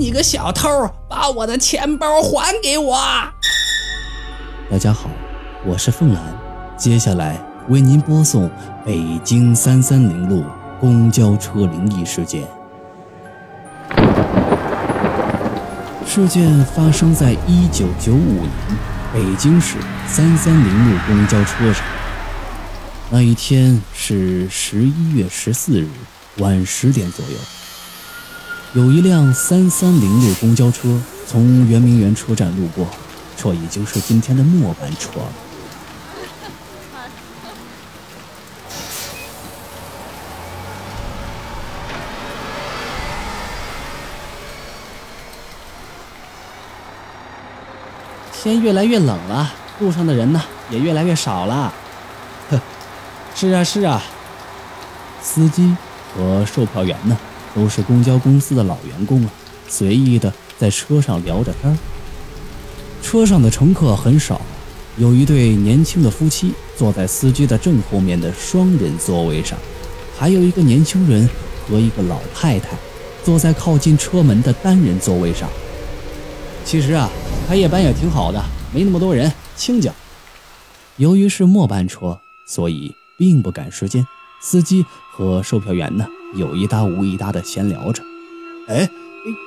你个小偷，把我的钱包还给我！大家好，我是凤兰，接下来为您播送北京三三零路公交车灵异事件。事件发生在一九九五年北京市三三零路公交车上。那一天是十一月十四日晚十点左右，有一辆三三零路公交车从圆明园车站路过，这已经是今天的末班车了。天越来越冷了，路上的人呢也越来越少了。呵，是啊是啊，司机和售票员呢都是公交公司的老员工啊，随意的在车上聊着天。车上的乘客很少，有一对年轻的夫妻坐在司机的正后面的双人座位上，还有一个年轻人和一个老太太坐在靠近车门的单人座位上。其实啊。开夜班也挺好的，没那么多人，清静。由于是末班车，所以并不赶时间。司机和售票员呢，有一搭无一搭的闲聊着。哎，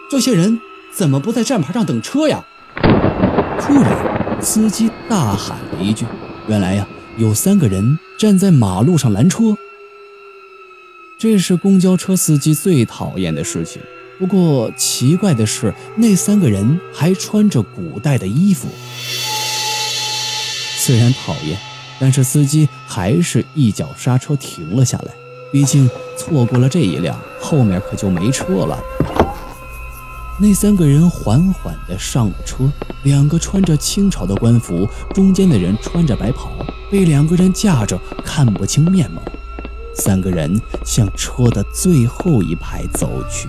这些人怎么不在站牌上等车呀？突然，司机大喊了一句：“原来呀，有三个人站在马路上拦车。”这是公交车司机最讨厌的事情。不过奇怪的是，那三个人还穿着古代的衣服。虽然讨厌，但是司机还是一脚刹车停了下来。毕竟错过了这一辆，后面可就没车了。那三个人缓缓地上了车，两个穿着清朝的官服，中间的人穿着白袍，被两个人架着，看不清面貌。三个人向车的最后一排走去。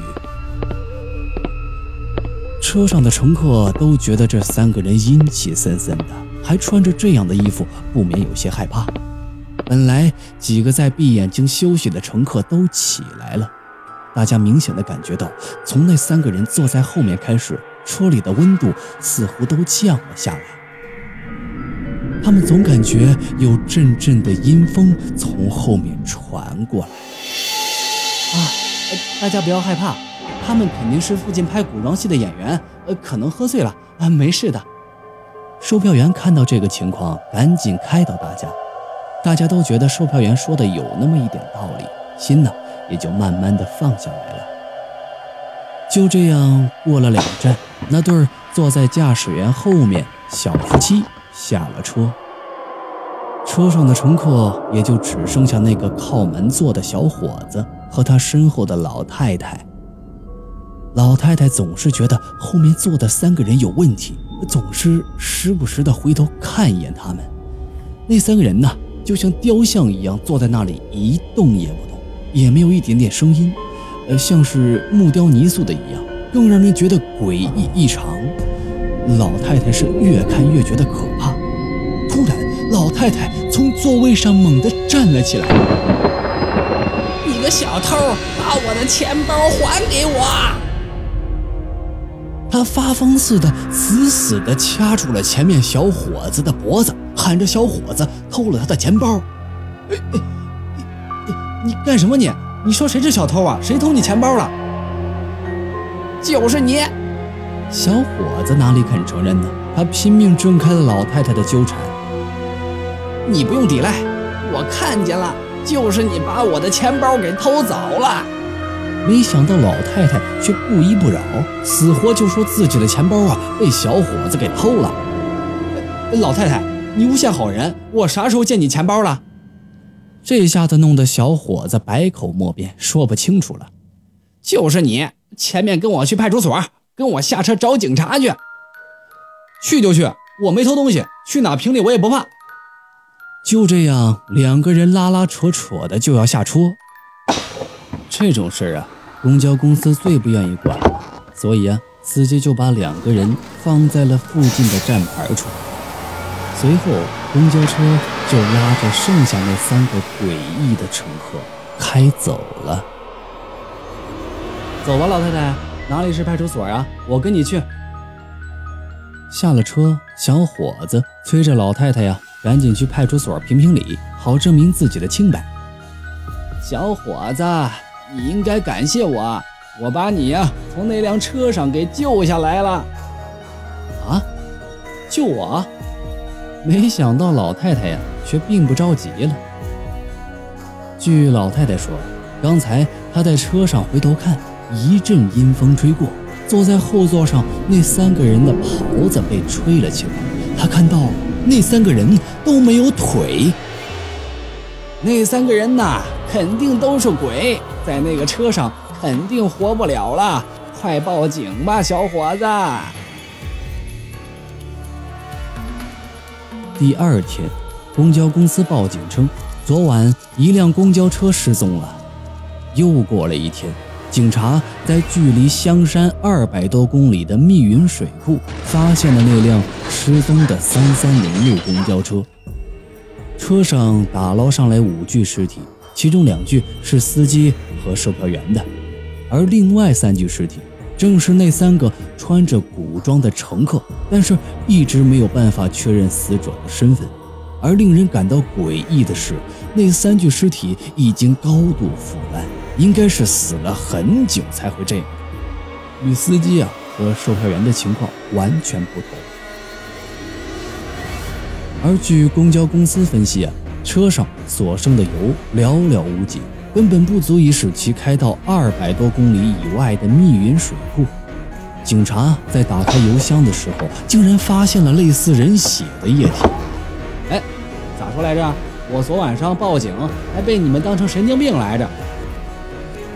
车上的乘客都觉得这三个人阴气森森的，还穿着这样的衣服，不免有些害怕。本来几个在闭眼睛休息的乘客都起来了，大家明显的感觉到，从那三个人坐在后面开始，车里的温度似乎都降了下来。他们总感觉有阵阵的阴风从后面传过来。啊，大家不要害怕。他们肯定是附近拍古装戏的演员，呃，可能喝醉了啊，没事的。售票员看到这个情况，赶紧开导大家。大家都觉得售票员说的有那么一点道理，心呢也就慢慢的放下来了。就这样过了两站，那对坐在驾驶员后面小夫妻下了车，车上的乘客也就只剩下那个靠门坐的小伙子和他身后的老太太。老太太总是觉得后面坐的三个人有问题，总是时不时的回头看一眼他们。那三个人呢，就像雕像一样坐在那里一动也不动，也没有一点点声音，呃，像是木雕泥塑的一样，更让人觉得诡异异常。老太太是越看越觉得可怕。突然，老太太从座位上猛地站了起来：“你个小偷，把我的钱包还给我！”他发疯似的，死死地掐住了前面小伙子的脖子，喊着：“小伙子偷了他的钱包！”哎哎，你你干什么你？你说谁是小偷啊？谁偷你钱包了？就是你！小伙子哪里肯承认呢？他拼命挣开了老太太的纠缠。你不用抵赖，我看见了，就是你把我的钱包给偷走了。没想到老太太却不依不饶，死活就说自己的钱包啊被小伙子给偷了。老太太，你诬陷好人，我啥时候见你钱包了？这下子弄得小伙子百口莫辩，说不清楚了。就是你，前面跟我去派出所，跟我下车找警察去。去就去，我没偷东西，去哪评理我也不怕。就这样，两个人拉拉扯扯的就要下车。这种事儿啊。公交公司最不愿意管了，所以啊，司机就把两个人放在了附近的站牌处。随后，公交车就拉着剩下那三个诡异的乘客开走了。走吧，老太太，哪里是派出所啊？我跟你去。下了车，小伙子催着老太太呀，赶紧去派出所评评理，好证明自己的清白。小伙子，你应该感谢我，我把你呀从那辆车上给救下来了。啊，救我？没想到老太太呀，却并不着急了。据老太太说，刚才她在车上回头看，一阵阴风吹过。坐在后座上那三个人的袍子被吹了起来，她看到那三个人都没有腿。那三个人呐，肯定都是鬼，在那个车上肯定活不了了。快报警吧，小伙子！第二天，公交公司报警称，昨晚一辆公交车失踪了。又过了一天。警察在距离香山二百多公里的密云水库发现了那辆失踪的三三零六公交车，车上打捞上来五具尸体，其中两具是司机和售票员的，而另外三具尸体正是那三个穿着古装的乘客，但是一直没有办法确认死者的身份。而令人感到诡异的是，那三具尸体已经高度腐烂。应该是死了很久才会这样，与司机啊和售票员的情况完全不同。而据公交公司分析啊，车上所剩的油寥寥无几，根本不足以使其开到二百多公里以外的密云水库。警察在打开油箱的时候，竟然发现了类似人血的液体。哎，咋说来着？我昨晚上报警还被你们当成神经病来着。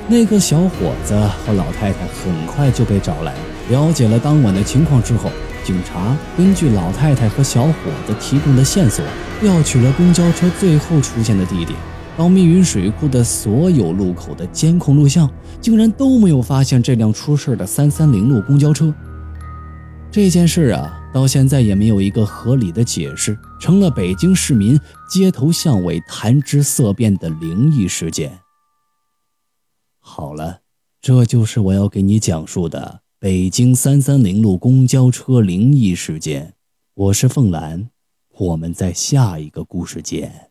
那个小伙子和老太太很快就被找来，了解了当晚的情况之后，警察根据老太太和小伙子提供的线索，调取了公交车最后出现的地点，到密云水库的所有路口的监控录像，竟然都没有发现这辆出事的三三零路公交车。这件事啊，到现在也没有一个合理的解释，成了北京市民街头巷尾谈之色变的灵异事件。好了，这就是我要给你讲述的北京三三零路公交车灵异事件。我是凤兰，我们在下一个故事见。